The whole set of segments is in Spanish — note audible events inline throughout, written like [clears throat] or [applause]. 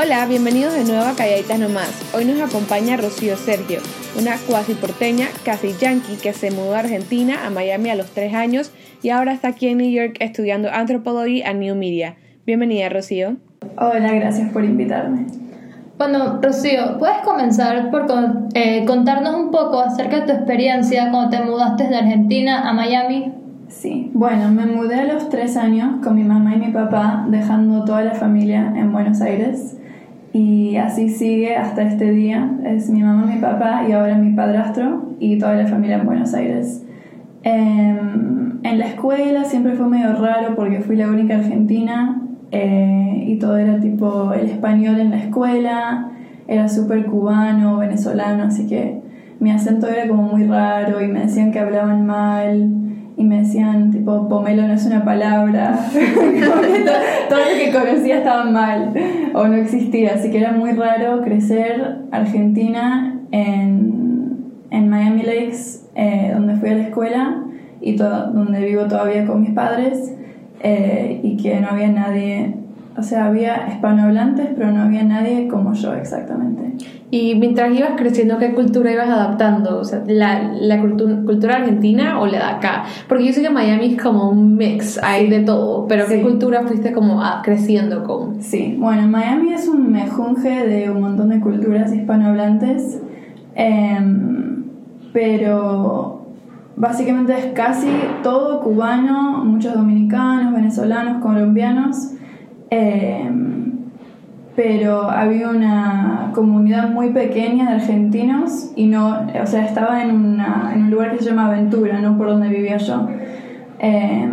Hola, bienvenidos de nuevo a Calladitas Nomás. Hoy nos acompaña Rocío Sergio, una cuasi porteña, casi yankee, que se mudó a Argentina, a Miami a los tres años y ahora está aquí en New York estudiando Anthropology a New Media. Bienvenida, Rocío. Hola, gracias por invitarme. Bueno, Rocío, ¿puedes comenzar por eh, contarnos un poco acerca de tu experiencia cuando te mudaste de Argentina a Miami? Sí, bueno, me mudé a los tres años con mi mamá y mi papá, dejando toda la familia en Buenos Aires. Y así sigue hasta este día. Es mi mamá, mi papá y ahora mi padrastro y toda la familia en Buenos Aires. Em, en la escuela siempre fue medio raro porque fui la única argentina eh, y todo era tipo el español en la escuela, era súper cubano, venezolano, así que mi acento era como muy raro y me decían que hablaban mal y me decían tipo pomelo no es una palabra, [laughs] todo, lo que conocía estaba mal o no existía, así que era muy raro crecer argentina en, en Miami Lakes, eh, donde fui a la escuela y donde vivo todavía con mis padres eh, y que no había nadie, o sea, había hispanohablantes, pero no había nadie como yo exactamente. Y mientras ibas creciendo, ¿qué cultura ibas adaptando? O sea, ¿la, la cultura argentina o la de acá? Porque yo sé que Miami es como un mix, hay de todo, pero ¿qué cultura fuiste como creciendo con? Sí, bueno, Miami es un mejunje de un montón de culturas hispanohablantes, em, pero Básicamente es casi todo cubano, muchos dominicanos, venezolanos, colombianos, eh, pero había una comunidad muy pequeña de argentinos y no, o sea, estaba en, un lugar que se llama Aventura, no por donde vivía yo. Eh,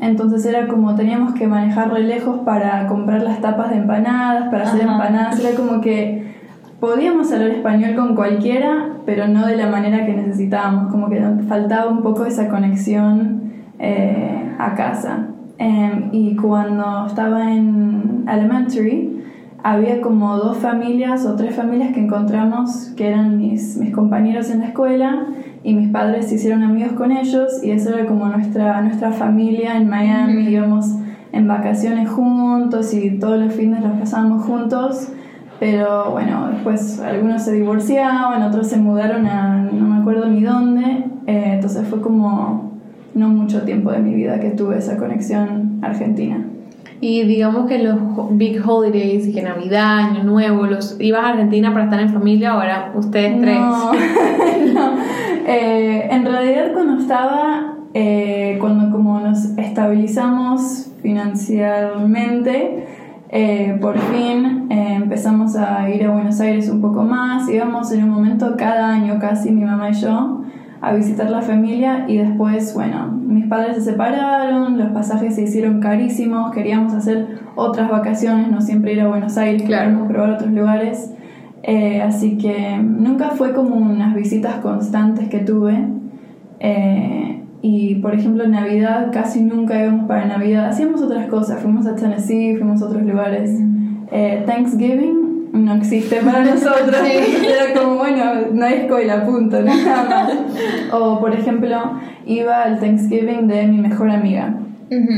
entonces era como teníamos que manejar re lejos para comprar las tapas de empanadas, para hacer empanadas, era como que podíamos hablar español con cualquiera, pero no de la manera que necesitábamos, como que faltaba un poco esa conexión eh, a casa. Em, y cuando estaba en elementary, había como dos familias o tres familias que encontramos que eran mis, mis compañeros en la escuela y mis padres se hicieron amigos con ellos y eso era como nuestra, nuestra familia en Miami, íbamos en vacaciones juntos y todos los fines los pasábamos juntos pero bueno, después algunos se divorciaban, otros se mudaron a no me acuerdo ni dónde. Eh, entonces fue como no mucho tiempo de mi vida que tuve esa conexión argentina. Y digamos que los big holidays, que Navidad, Año Nuevo, los ibas a Argentina para estar en familia, ahora ustedes tres. No, [laughs] no. Eh, en realidad cuando estaba, eh, cuando como nos estabilizamos financieramente, eh, por fin eh, empezamos a ir a Buenos Aires un poco más, íbamos en un momento cada año casi mi mamá y yo a visitar la familia y después, bueno, mis padres se separaron, los pasajes se hicieron carísimos, queríamos hacer otras vacaciones, no siempre ir a Buenos Aires, queríamos probar otros lugares, eh, así que nunca fue como unas visitas constantes que tuve. Y por ejemplo, en Navidad casi nunca íbamos para Navidad. Hacíamos otras cosas. Fuimos a Tennessee, fuimos a otros lugares. Mm. Eh, Thanksgiving no existe para [laughs] nosotros. Era como, bueno, no hay escuela, punto, nada más. o por ejemplo, iba al Thanksgiving de mi mejor amiga.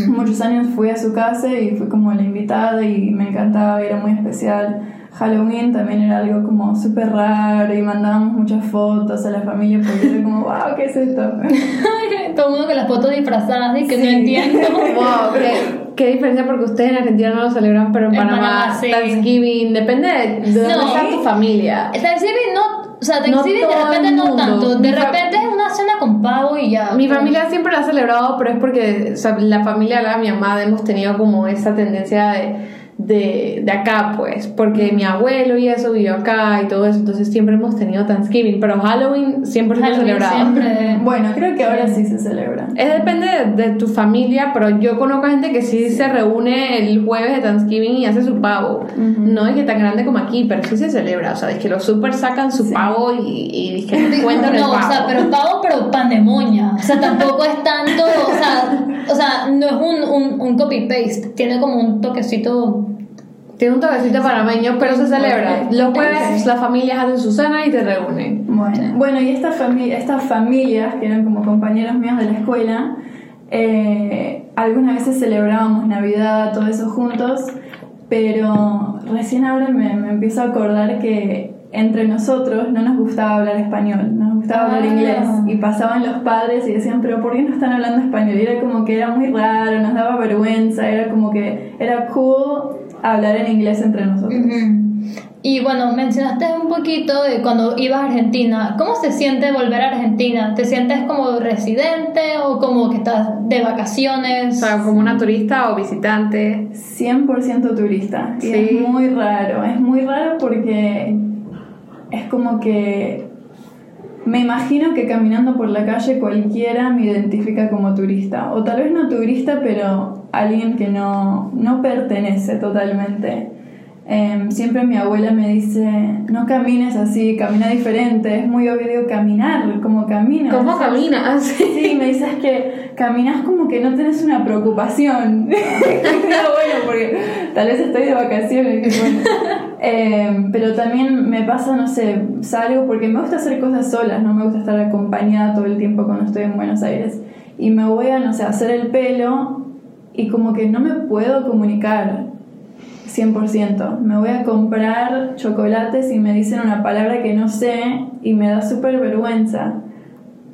Muchos años fui a su casa y fui como la invitada y me encantaba, era muy especial. Halloween también era algo como súper raro y mandábamos muchas fotos a la familia porque era como, wow, ¿qué es esto? [laughs] Todo el mundo con las fotos disfrazadas y que no entiendo. [laughs] wow, ¿qué, qué, diferencia porque ustedes en Argentina no lo celebran, pero en, Panamá, Thanksgiving, depende de, dónde está tu familia. Thanksgiving no, o sea, Thanksgiving de repente no tanto, de repente es una cena con pavo y ya. Mi familia siempre lo ha celebrado, pero es porque o sea, la familia de mi mamá hemos tenido como esa tendencia de de, de, acá, pues, porque mi abuelo y eso vivió acá y todo eso, entonces siempre hemos tenido Thanksgiving, pero Halloween siempre se ha celebrado. Siempre. Bueno, creo que ahora sí se celebra. Es depende de, tu familia, pero yo conozco gente que sí, se reúne el jueves de Thanksgiving y hace su pavo. No es que tan grande como aquí, pero sí se celebra, o sea, es que los super sacan su pavo y, y que [laughs] No, o sea, pero pavo, pero pandemonia. O sea, tampoco es tanto, o sea, o sea no es un, un, un copy-paste, tiene como un toquecito tiene un toquecito panameño, pero se celebra. Los jueves las familias hacen su cena y se reúnen. Bueno, bueno y estas, estas familias, que eran como compañeros míos de la escuela, eh, algunas veces celebrábamos Navidad, todo eso juntos, pero recién ahora me, me empiezo a acordar que entre nosotros no nos gustaba hablar español, nos gustaba hablar Ah. inglés. Y pasaban los padres y decían, pero ¿por qué no están hablando español? Y era como que era muy raro, nos daba vergüenza, era como que era cool hablar en inglés entre nosotros. Ujú. Y bueno, mencionaste un poquito de cuando ibas a Argentina. ¿Cómo se siente volver a Argentina? ¿Te sientes como residente o como que estás de O vacaciones? sea, como una turista o visitante. 100% turista. Y Sí. es muy raro, es muy raro porque es como que me imagino que caminando por la calle cualquiera me identifica como turista. O tal vez no turista, pero alguien que no, no pertenece totalmente. Em, siempre mi abuela me dice, no camines así, camina diferente. Es muy obvio digo, caminar, como caminas. ¿Cómo caminas? Sí, me dices que caminas como que no tenés una preocupación. [laughs] Era bueno, porque tal vez estoy de vacaciones. bueno. Eh, pero también me pasa, no sé, salgo porque me gusta hacer cosas solas, no me gusta estar acompañada todo el tiempo cuando estoy en Buenos Aires. Y me voy a, no sé, hacer el pelo y como que no me puedo comunicar 100%. Me voy a comprar chocolates y me dicen una palabra que no sé y me da súper vergüenza.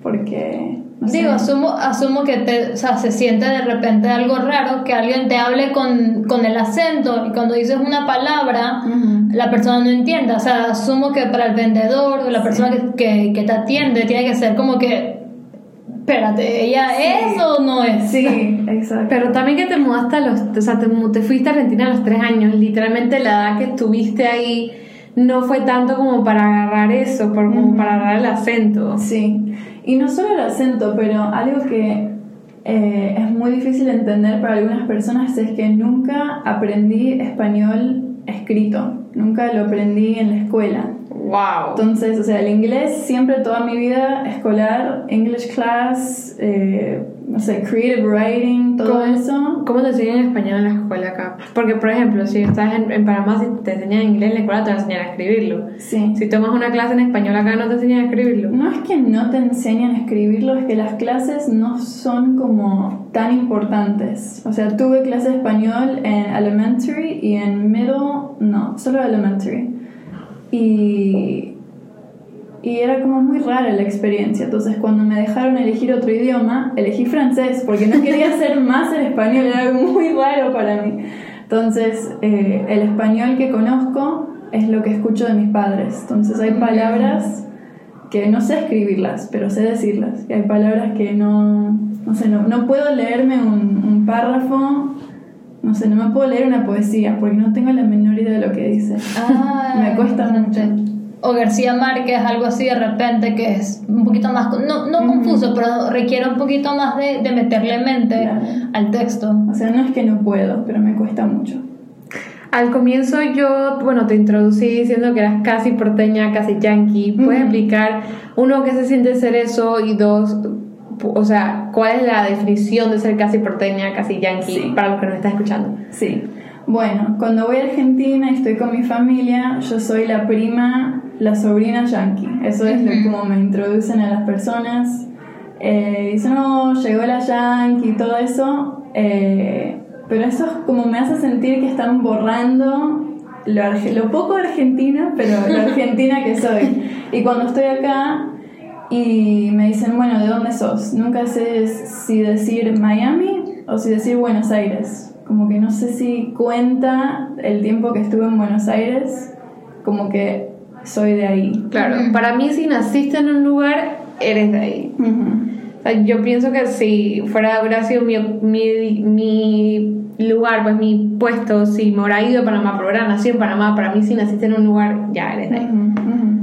Porque... no sé. Digo, asumo, asumo que te, o sea, se siente de repente algo raro que alguien te hable con, con el acento y cuando dices una palabra la persona no entienda. O sea, asumo que para el vendedor o la persona que, que, que te atiende tiene que ser como que, espérate, ¿ella Sí. es o no es? Sí, exacto. Pero también que te mudaste a los, o sea, te, mu- te fuiste a Argentina a los tres años, literalmente la edad que estuviste ahí no fue tanto como para agarrar eso, por, como para agarrar el acento. Sí, y no solo el acento, pero algo que eh, es muy difícil de entender para algunas personas es que nunca aprendí español escrito, nunca lo aprendí en la escuela. Wow. Entonces, o sea, el inglés siempre toda mi vida escolar, English class, eh, no sé, creative writing, todo ¿Cómo? eso. ¿Cómo te enseñan español en la escuela acá? Porque, por ejemplo, si estás en, en Panamá, si te enseñan inglés en la escuela, te van a enseñar a escribirlo. Sí. Si tomas una clase en español acá, no te enseñan a escribirlo. No es que no te enseñan a escribirlo, es que las clases no son como tan importantes. O sea, tuve clase de español en elementary y en middle, no, solo elementary. Y, y era como muy rara la experiencia. Entonces, cuando me dejaron elegir otro idioma, elegí francés porque no quería [laughs] hacer más el español, era algo muy raro para mí. Entonces, eh, el español que conozco es lo que escucho de mis padres. Entonces, hay palabras que no sé escribirlas, pero sé decirlas. Y hay palabras que no, no sé, no, no puedo leerme un, un párrafo, no sé, no me puedo leer una poesía porque no tengo la menor idea de lo que dice. Ah, [laughs] Me cuesta interesante. O García Márquez, algo así de repente que es un poquito más, no, no confuso, pero requiere un poquito más de, de meterle mente Claro. al texto. O sea, no es que no puedo, pero me cuesta mucho. Al comienzo yo, bueno, te introducí diciendo que eras casi porteña, casi yankee. ¿Puedes explicar, uno, qué se siente ser eso? Y dos, o sea, ¿cuál es la definición de ser casi porteña, casi yankee Sí. para los que nos están escuchando? Sí. Bueno, cuando voy a Argentina y estoy con mi familia, yo soy la prima, la sobrina yankee. Eso es lo Ujú. como me introducen a las personas. Eh, dicen, no, llegó la yankee y todo eso. Eh, pero eso es como me hace sentir que están borrando lo, lo poco argentina, pero lo [laughs] argentina que soy. Y cuando estoy acá y me dicen, bueno, ¿de dónde sos? Nunca sé si decir Miami o si decir Buenos Aires. Como que no sé si cuenta el tiempo que estuve en Buenos Aires, como que soy de ahí. Claro, para mí si naciste en un lugar, eres de ahí. Ujú. O sea, yo pienso que si fuera, hubiera sido mi, mi, mi lugar, pues mi puesto, si me hubiera ido a Panamá, pero hubiera nacido en Panamá, para mí si naciste en un lugar, ya eres de ahí. Ujú, ujú.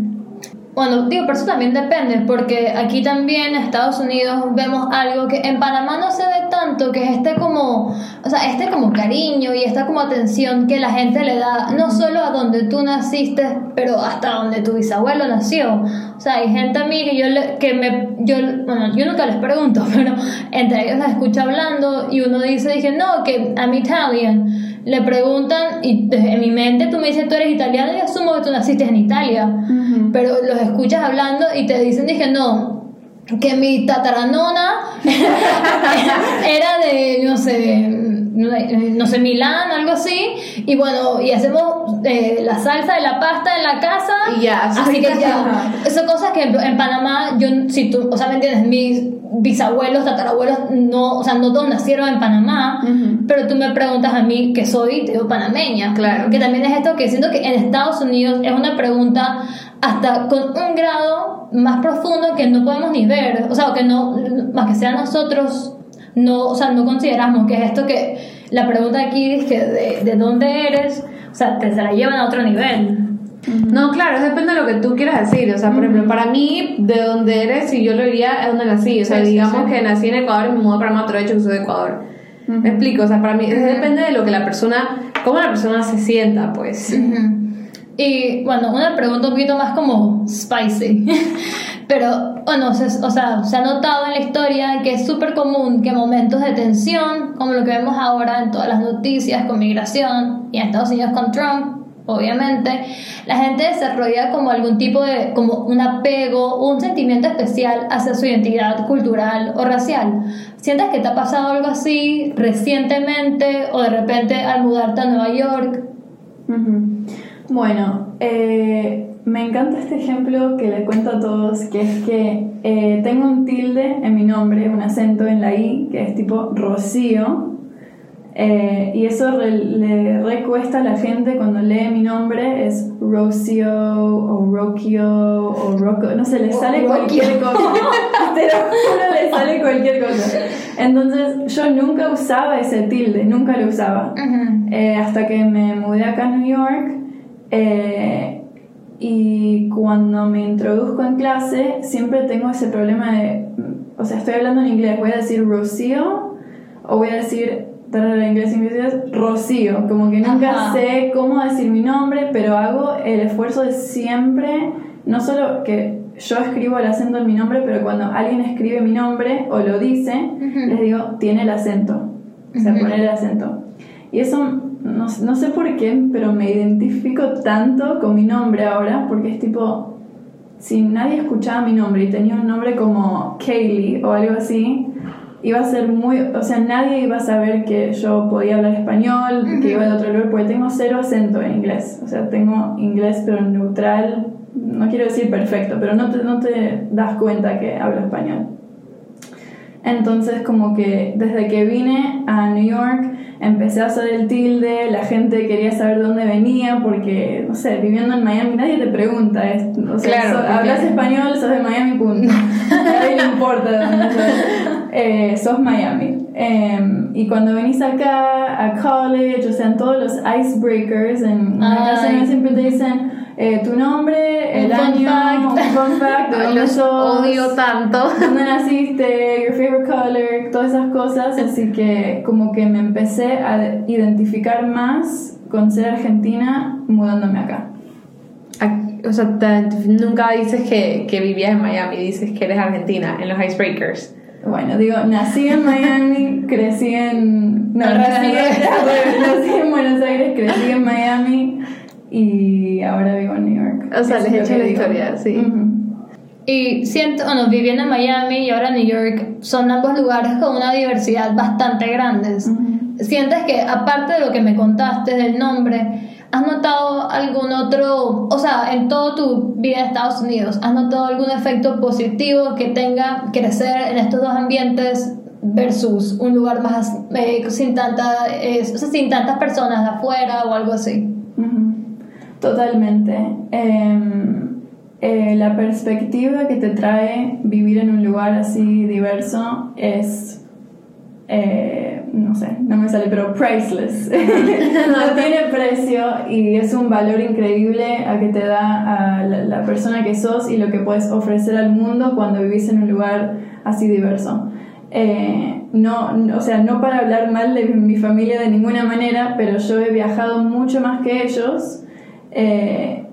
Bueno, digo, pero eso también depende, porque aquí también en Estados Unidos vemos algo que en Panamá no se ve tanto, que es este como, o sea, este como cariño y esta como atención que la gente le da, no solo a donde tú naciste, pero hasta donde tu bisabuelo nació. O sea, hay gente a mí que yo, le- que me, yo, bueno, yo nunca les pregunto, [laughs] pero entre ellos las escucho hablando y uno dice, dije, no, que I'm Italian. Le preguntan y en mi mente tú me dices, tú eres italiano y asumo que tú naciste en Italia. Pero los escuchas hablando y te dicen, dije, no, que mi tataranona [laughs] era de, no sé, no sé, Milán, algo así, y bueno, y hacemos eh, la salsa de la pasta en la casa. Y ya, Así que ya. Son cosas que en Panamá, yo, si tú, o sea, ¿me entiendes? Mis bisabuelos, tatarabuelos, no, o sea, no todos nacieron en Panamá, pero tú me preguntas a mí que soy, te digo panameña. Claro. Que también es esto que siento que en Estados Unidos es una pregunta hasta con un grado más profundo que no podemos ni ver, o sea, que no, más que sea nosotros, no, o sea, no consideramos que es esto que la pregunta aquí es que de, de dónde eres, o sea, te se la llevan a otro nivel. No, claro, depende de lo que tú quieras decir. O sea, por ejemplo, para mí, de dónde eres, si yo lo diría, es donde nací. O sea, digamos que nací en Ecuador y me mudé para he hecho que soy de Ecuador. Me explico, o sea, para mí depende de lo que la persona, cómo la persona se sienta, pues. Y bueno, una pregunta un poquito más como spicy. [laughs] Pero bueno, se, o sea, se ha notado en la historia que es súper común que momentos de tensión, como lo que vemos ahora en todas las noticias con migración y en Estados Unidos con Trump, obviamente, la gente desarrolla como algún tipo de, como un apego, un sentimiento especial hacia su identidad cultural o racial. ¿Sientes que te ha pasado algo así recientemente o de repente al mudarte a Nueva York? Bueno, eh, me encanta este ejemplo que le cuento a todos, que es que eh, tengo un tilde en mi nombre, un acento en la I, que es tipo Rocío, eh, y eso le recuesta a la gente cuando lee mi nombre, es Rocio o Rokio o Rocco, no sé, le sale cualquier cosa. [laughs] Te lo le sale cualquier cosa. Entonces yo nunca usaba ese tilde, nunca lo usaba. Eh, hasta que me mudé acá a New York. Eh, y cuando me introduzco en clase, siempre tengo ese problema de. O sea, estoy hablando en inglés, voy a decir Rocio o voy a decir en inglés inglés Rocío, como que nunca sé cómo decir mi nombre, pero hago el esfuerzo de siempre, no solo que yo escribo el acento en mi nombre, pero cuando alguien escribe mi nombre o lo dice, les digo, tiene el acento, o sea, poner el acento. Y eso, no, no sé por qué, pero me identifico tanto con mi nombre ahora, porque es tipo, si nadie escuchaba mi nombre y tenía un nombre como Kaylee o algo así, iba a ser muy, o sea, nadie iba a saber que yo podía hablar español, que iba de otro lugar, porque tengo cero acento en inglés, o sea, tengo inglés pero neutral, no quiero decir perfecto, pero no te, no te das cuenta que hablo español. Entonces como que desde que vine a New York empecé a hacer el tilde, la gente quería saber dónde venía porque, no sé, viviendo en Miami nadie te pregunta, o sea, hablas español, sos de Miami, punto. [laughs] nadie le importa de dónde sos. Eh, sos Miami. Em, y cuando venís acá a college, o sea, en todos los icebreakers, en la clase siempre te dicen eh, tu nombre, el año, un fun fact, de [laughs] dónde sos, odio tanto, dónde naciste, your favorite color, todas esas cosas. Así que como que me empecé a identificar más con ser argentina mudándome acá. O sea, nunca dices que, que vivías en Miami, dices que eres argentina en los icebreakers. Bueno, digo, nací en Miami, [laughs] crecí en. No, nací, en Buenos Aires, crecí en Miami y ahora vivo en New York. O sea, les he hecho la historia, sí. Y siento, bueno, viviendo en Miami y ahora en New York, son ambos lugares con una diversidad bastante grande. Sientes que, aparte de lo que me contaste del nombre, ¿Has notado algún otro, o sea, en toda tu vida en Estados Unidos, ¿has notado algún efecto positivo que tenga crecer en estos dos ambientes versus un lugar más eh, sin, tanta, o sea, sin tantas personas de afuera o algo así? Totalmente. Em, eh, la perspectiva que te trae vivir en un lugar así diverso es eh, no sé, no me sale, pero priceless. [laughs] no tiene precio y es un valor increíble a que te da a la, persona que sos y lo que puedes ofrecer al mundo cuando vivís en un lugar así diverso. Eh, no, o sea, no para hablar mal de mi familia de ninguna manera, pero yo he viajado mucho más que ellos. Eh,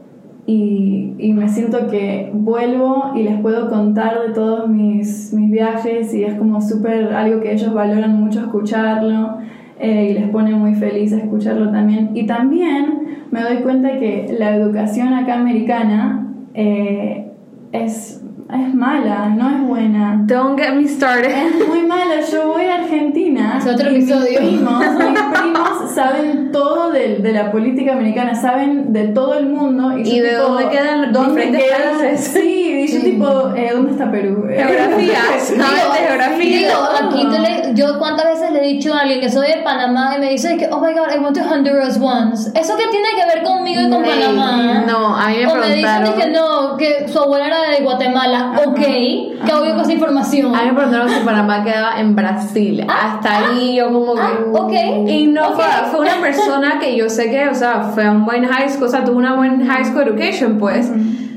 y, y, me siento que vuelvo y les puedo contar de todos mis, mis viajes y es como súper algo que ellos valoran mucho escucharlo eh, y les pone muy feliz escucharlo también. Y también me doy cuenta que la educación acá americana eh, es es mala, no es buena. Don't get me started. Es muy mala, yo voy a Argentina. Es otro episodio. Mis primos, [laughs] mis primos saben todo de, de la política americana, saben de todo el mundo. ¿Y, yo ¿Y de tipo, dónde quedan ¿dónde diferentes queda? países? Sí, y yo tipo, eh, ¿dónde está Perú? Geografía, [laughs] ¿sabes de geografía? Digo, aquí te le- yo cuántas veces le he dicho a alguien que soy de Panamá y me dice que, oh my god, I went to Honduras once. ¿Eso qué tiene que ver conmigo y con Ey, Panamá? no, a mí me O me dicen que no, que su abuela era de Guatemala. Ok, que obvio con esa información. A mí me preguntaron si Panamá quedaba en Brasil. Hasta ahí yo como que... ah, ok, Y no fue, ok. fue una persona que yo sé que, o sea, fue a un buen high school, o sea, tuvo una buena high school education, pues.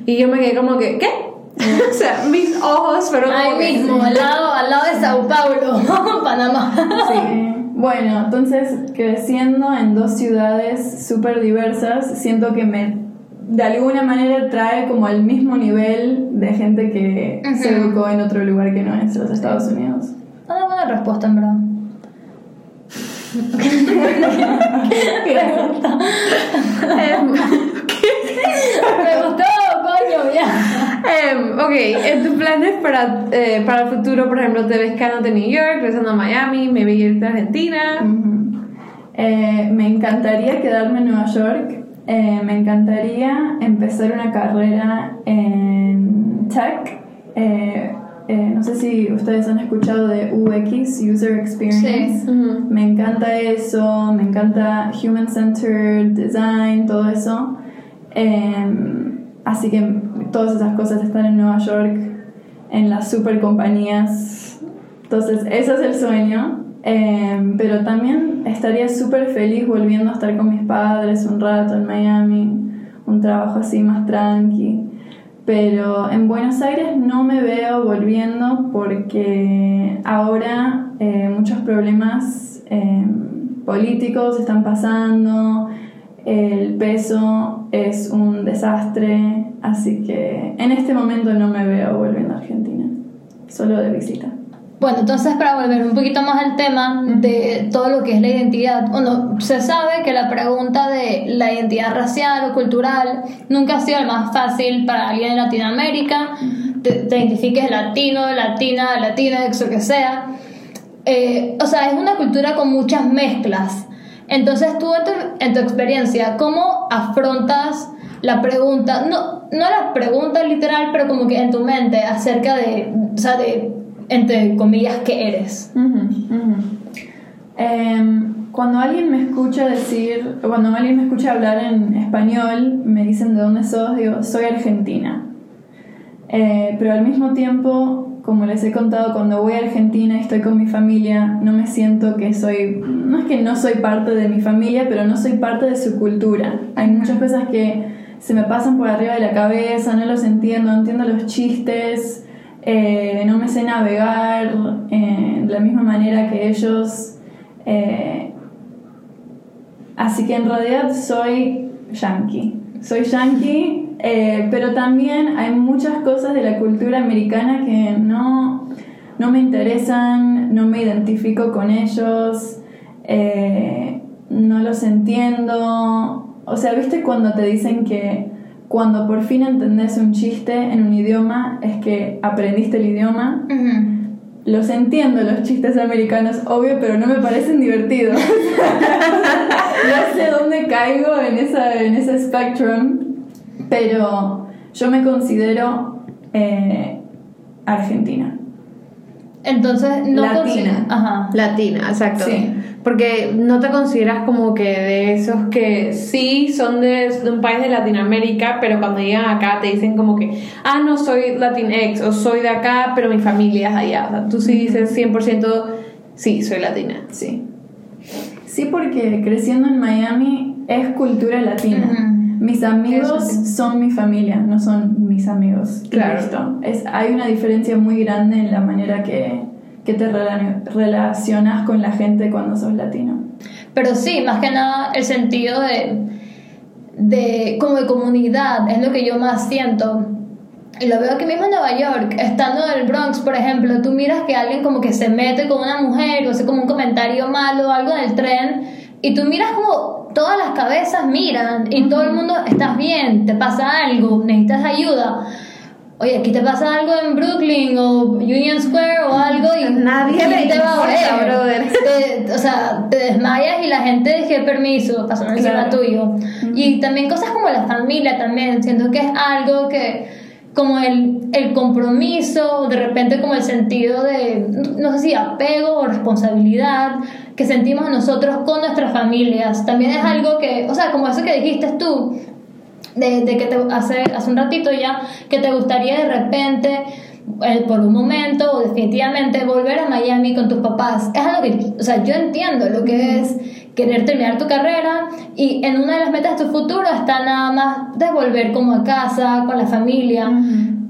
Y yo me quedé como que, ¿qué? [laughs] o sea, mis ojos fueron Ahí como que- mismo, [laughs] al lado, al lado de Sao Paulo, [laughs] Panamá. Sí. Bueno, entonces creciendo en dos ciudades súper diversas, siento que me de alguna manera trae como al mismo nivel de gente que se Ujú. educó en otro lugar que no es los Estados Unidos. Una buena respuesta, en verdad. Em, Me gustó, coño, ya. em, ok, en tus planes para, eh, para el futuro, por ejemplo, te ves quedándote en New York, regresando a Miami, maybe irte a Argentina. Ujú. Eh, me encantaría quedarme en Nueva York. Eh, me encantaría empezar una carrera en tech. Eh, eh, no sé si ustedes han escuchado de UX, User Experience. Sí. Me encanta eso, me encanta Human Centered Design, todo eso. Em, así que todas esas cosas están en Nueva York, en las super compañías. Entonces, ese es el sueño. Em, pero también estaría súper feliz volviendo a estar con mis padres un rato en Miami, un trabajo así más tranqui. Pero en Buenos Aires no me veo volviendo porque ahora eh, muchos problemas eh, políticos están pasando, el peso es un desastre, así que en este momento no me veo volviendo a Argentina, solo de visita. Bueno, entonces para volver un poquito más al tema de todo lo que es la identidad, bueno, se sabe que la pregunta de la identidad racial o cultural nunca ha sido el más fácil para alguien en Latinoamérica, te, te identifiques latino, latina, latina, ex o que sea. Eh, o sea, es una cultura con muchas mezclas. Entonces tú en tu, en tu experiencia, ¿cómo afrontas la pregunta, no, no la pregunta literal, pero como que en tu mente acerca de, o sea, de, entre comillas, qué eres? Em, cuando alguien me escucha decir, cuando alguien me escucha hablar en español, me dicen de dónde sos, digo, soy argentina. Eh, pero al mismo tiempo, como les he contado, cuando voy a Argentina y estoy con mi familia, no me siento que soy, no es que no soy parte de mi familia, pero no soy parte de su cultura. Hay muchas cosas que se me pasan por arriba de la cabeza, no los entiendo, no entiendo los chistes, eh, no me sé navegar eh, de la misma manera que ellos. Eh, así que en realidad soy yankee. Soy yankee, pero también hay muchas cosas de la cultura americana que no, no me interesan, no me identifico con ellos, no los entiendo. O sea, ¿viste cuando te dicen que cuando por fin entendés un chiste en un idioma es que aprendiste el idioma? Los entiendo, los chistes americanos, obvio, pero no me parecen divertidos. [laughs] no sé dónde caigo en, esa, en ese spectrum, pero yo me considero eh, argentina. Entonces, no Latina. Ajá. Latina, exacto. Sí. Porque no te consideras como que de esos que sí son de, de un país de Latinoamérica, pero cuando llegan acá te dicen como que, ah, no soy Latinx o soy de acá, pero mi familia es allá. O sea, tú sí dices 100% sí, soy latina. Sí. Sí, porque creciendo en Miami es cultura latina. Mis amigos sí. son mi familia, no son mis amigos. Claro. listo. Es, hay una diferencia muy grande en la manera que, que te rela- relacionas con la gente cuando sos latino. Pero sí, más que nada el sentido de, de como de comunidad es lo que yo más siento. Y lo veo aquí mismo en Nueva York, estando en el Bronx, por ejemplo, tú miras que alguien como que se mete con una mujer o hace como un comentario malo o algo en el tren y tú miras como todas las cabezas miran y todo el mundo, estás bien, te pasa algo, necesitas ayuda. oye, aquí te pasa algo en Brooklyn o Union Square o algo y Nadie te va a brother. [laughs] Te- o sea, te desmayas y la gente dice permiso, pasó encima Claro. tuyo. Y también cosas como la familia también, siento que es algo que como el, el compromiso, de repente como el sentido de, no sé si apego o responsabilidad que sentimos nosotros con nuestras familias, también es algo que, o sea, como eso que dijiste tú, de, de que te, hace, hace un ratito ya, que te gustaría de repente, eh, por un momento o definitivamente, volver a Miami con tus papás. Es algo que, o sea, yo entiendo lo que es querer terminar tu carrera y en una de las metas de tu futuro está nada más de volver como a casa, con la familia.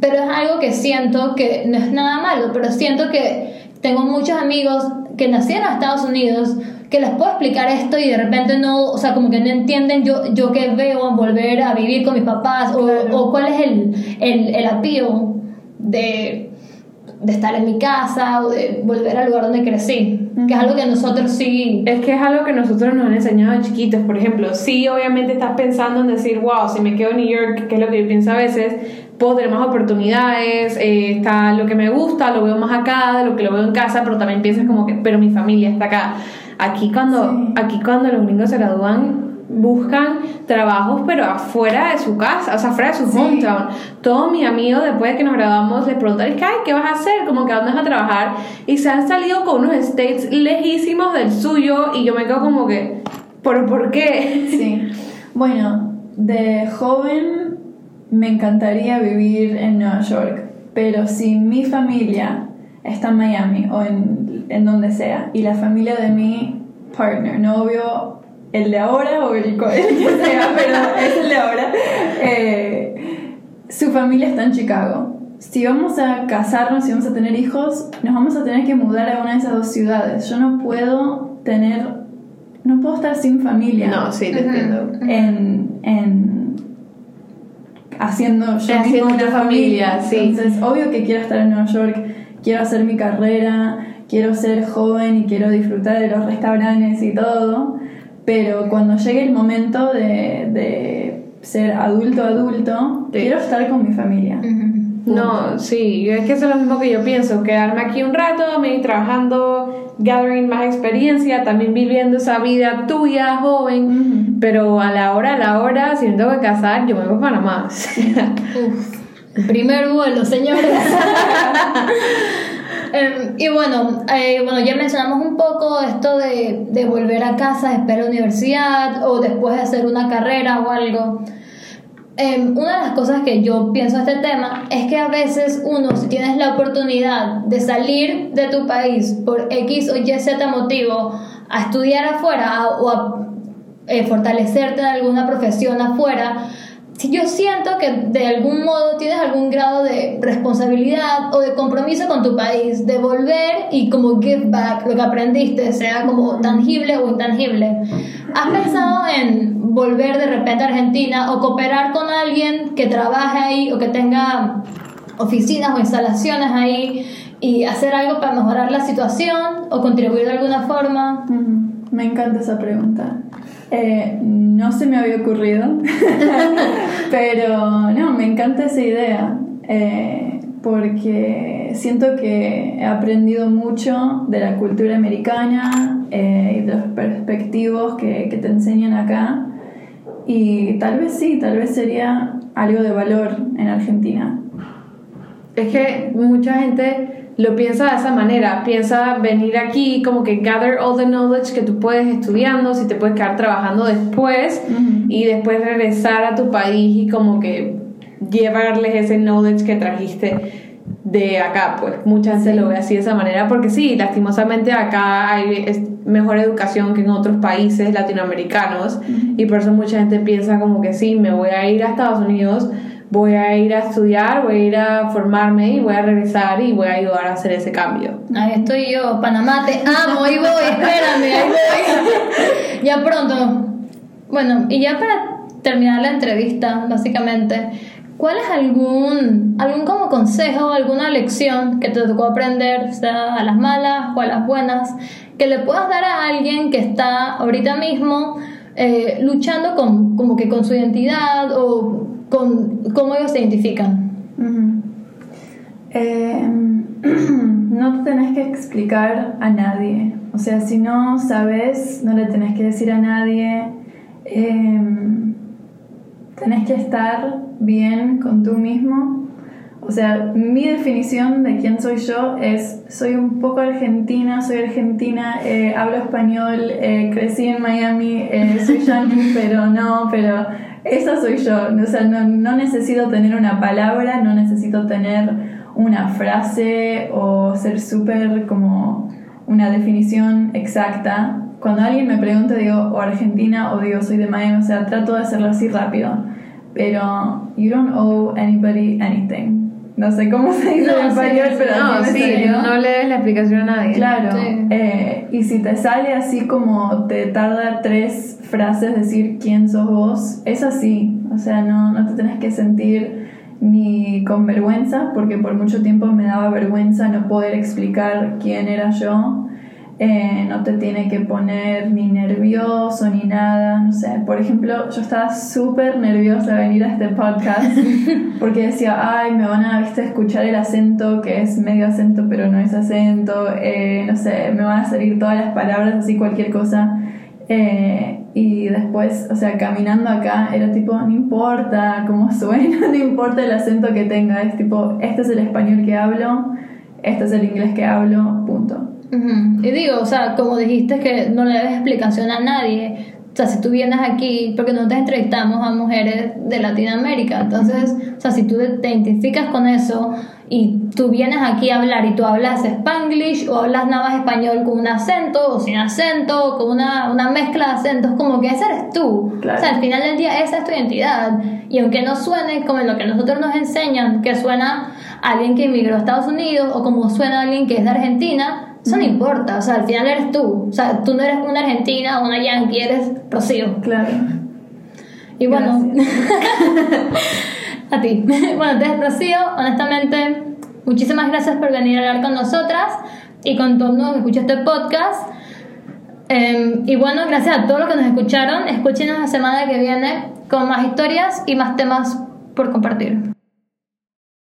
Pero es algo que siento que no es nada malo, pero siento que tengo muchos amigos que nacieron en Estados Unidos que les puedo explicar esto y de repente no, o sea, como que no entienden yo, yo qué veo en volver a vivir con mis papás o, o cuál es el, el, el appeal de, de estar en mi casa o de volver al lugar donde crecí, que es algo que nosotros sí... Es que es algo que nosotros nos han enseñado de chiquitos, por ejemplo. Sí, obviamente estás pensando en decir, wow, si me quedo en New York, que es lo que yo pienso a veces, puedo tener más oportunidades, eh, está lo que me gusta, lo veo más acá de lo que lo veo en casa, pero también piensas como que, pero mi familia está acá. Aquí cuando, Sí. aquí cuando los gringos se gradúan, buscan trabajos, pero afuera de su casa, o sea, afuera de su Sí. hometown. Todos mis amigos, después de que nos graduamos, les preguntan, "Es que, ay, ¿qué vas a hacer? Como que, ¿a dónde vas a trabajar? Y se han salido con unos states lejísimos del suyo y yo me quedo como que, ¿por, ¿por qué? Sí. [laughs] Bueno, de joven me encantaría vivir en Nueva York, pero si mi familia está en Miami o en, en donde sea y la familia de mi partner, novio, el de ahora o el, que sea, [laughs] pero es el de ahora, eh, su familia está en Chicago. Si vamos a casarnos, si vamos a tener hijos, nos vamos a tener que mudar a una de esas dos ciudades. Yo no puedo tener, no puedo estar sin familia No, sí, te entiendo. en, en haciendo yo Haciendo mismo una familia, familia. sí. Entonces, obvio que quiero estar en Nueva York, quiero hacer mi carrera, quiero ser joven y quiero disfrutar de los restaurantes y todo, pero cuando llegue el momento de, de ser adulto adulto, Sí. quiero estar con mi familia. No, sí, es que eso es lo mismo que yo pienso, quedarme aquí un rato, me ir trabajando, gathering más experiencia, también viviendo esa vida tuya, joven, pero a la hora, a la hora, si me tengo que casar, yo me voy para Panamá. [laughs] Uf, primer vuelo, señores. [laughs] Em, y bueno, eh, bueno, ya mencionamos un poco esto de, de volver a casa después de la universidad o después de hacer una carrera o algo. Em, una de las cosas que yo pienso de este tema es que a veces uno, si tienes la oportunidad de salir de tu país por X o Y Z motivo a estudiar afuera a- o a eh, fortalecerte en alguna profesión afuera, si yo siento que de algún modo tienes algún grado de responsabilidad o de compromiso con tu país, de volver y como give back lo que aprendiste, sea como tangible o intangible. ¿Has pensado en volver de repente a Argentina o cooperar con alguien que trabaje ahí o que tenga oficinas o instalaciones ahí y hacer algo para mejorar la situación o contribuir de alguna forma? Ujú. Me encanta esa pregunta. Eh, no se me había ocurrido, [laughs] pero no, me encanta esa idea, eh, porque siento que he aprendido mucho de la cultura americana eh, y de los perspectivos que, que te enseñan acá, y tal vez sí, tal vez sería algo de valor en Argentina. Es que mucha gente lo piensa de esa manera, piensa venir aquí como que gather all the knowledge que tú puedes estudiando, si te puedes quedar trabajando después Ujú. y después regresar a tu país y como que llevarles ese knowledge que trajiste de acá, pues mucha gente lo ve así de esa manera porque sí, lastimosamente acá hay mejor educación que en otros países latinoamericanos y por eso mucha gente piensa como que sí, me voy a ir a Estados Unidos, voy a ir a estudiar, voy a ir a formarme y voy a regresar y voy a ayudar a hacer ese cambio. Ahí estoy yo, Panamá, te amo, ahí voy, espérame, ahí voy. ya pronto. Bueno, y ya para terminar la entrevista, básicamente, ¿cuál es algún, algún como consejo, alguna lección que te tocó aprender, sea a las malas o a las buenas, que le puedas dar a alguien que está ahorita mismo eh, luchando con, como que con su identidad o con cómo ellos se identifican? Eh, [clears throat] no te tenés que explicar a nadie. O sea, si no sabes, no le tenés que decir a nadie. Eh, tenés que estar bien con tú mismo. O sea, mi definición de quién soy yo es, soy un poco argentina, soy argentina, eh, hablo español, eh, crecí en Miami, eh, soy yankee, [laughs] pero no, pero esa soy yo. O sea, no, no necesito tener una palabra, no necesito tener una frase o ser súper como una definición exacta. Cuando alguien me pregunta, digo, o Argentina o digo, soy de Miami, o sea, trato de hacerlo así rápido. Pero, you don't owe anybody anything. No sé cómo se dice en No, sí, español, pero No, sí, salió. no le des la explicación a nadie. Claro, Sí. eh, y si te sale así como te tarda tres frases decir quién sos vos, es así. O sea, no, no te tenés que sentir ni con vergüenza, porque por mucho tiempo me daba vergüenza no poder explicar quién era yo. Eh, no te tiene que poner ni nervioso ni nada, no sé. Por ejemplo, yo estaba súper nerviosa de venir a este podcast [laughs] porque decía, ay, me van a ¿viste, escuchar el acento, que es medio acento pero no es acento, eh, no sé, me van a salir todas las palabras, así cualquier cosa. Eh, y después, o sea, caminando acá, era tipo, no importa cómo [laughs] suena, no importa el acento que tenga, es tipo, este es el español que hablo, este es el inglés que hablo, punto. Ujú. Y digo, o sea, como dijiste que no le des explicación a nadie, o sea, si tú vienes aquí, porque nosotros entrevistamos a mujeres de Latinoamérica, entonces, o sea, si tú te identificas con eso y tú vienes aquí a hablar y tú hablas spanglish o hablas nada más español con un acento o sin acento o con una, una mezcla de acentos, como que ese eres tú. Claro. O sea, al final del día esa es tu identidad. Y aunque no suene como lo que nosotros nos enseñan, que suena alguien que emigró a Estados Unidos o como suena alguien que es de Argentina, eso no importa. O sea, al final eres tú. O sea, tú no eres una argentina o una yankee, eres Rocío. Claro. Y bueno, [laughs] a ti. [laughs] Bueno, entonces, Rocío, honestamente, muchísimas gracias por venir a hablar con nosotras y con todo el mundo que escucha este podcast. Eh, y bueno, gracias a todos los que nos escucharon. Escúchenos la semana que viene con más historias y más temas por compartir.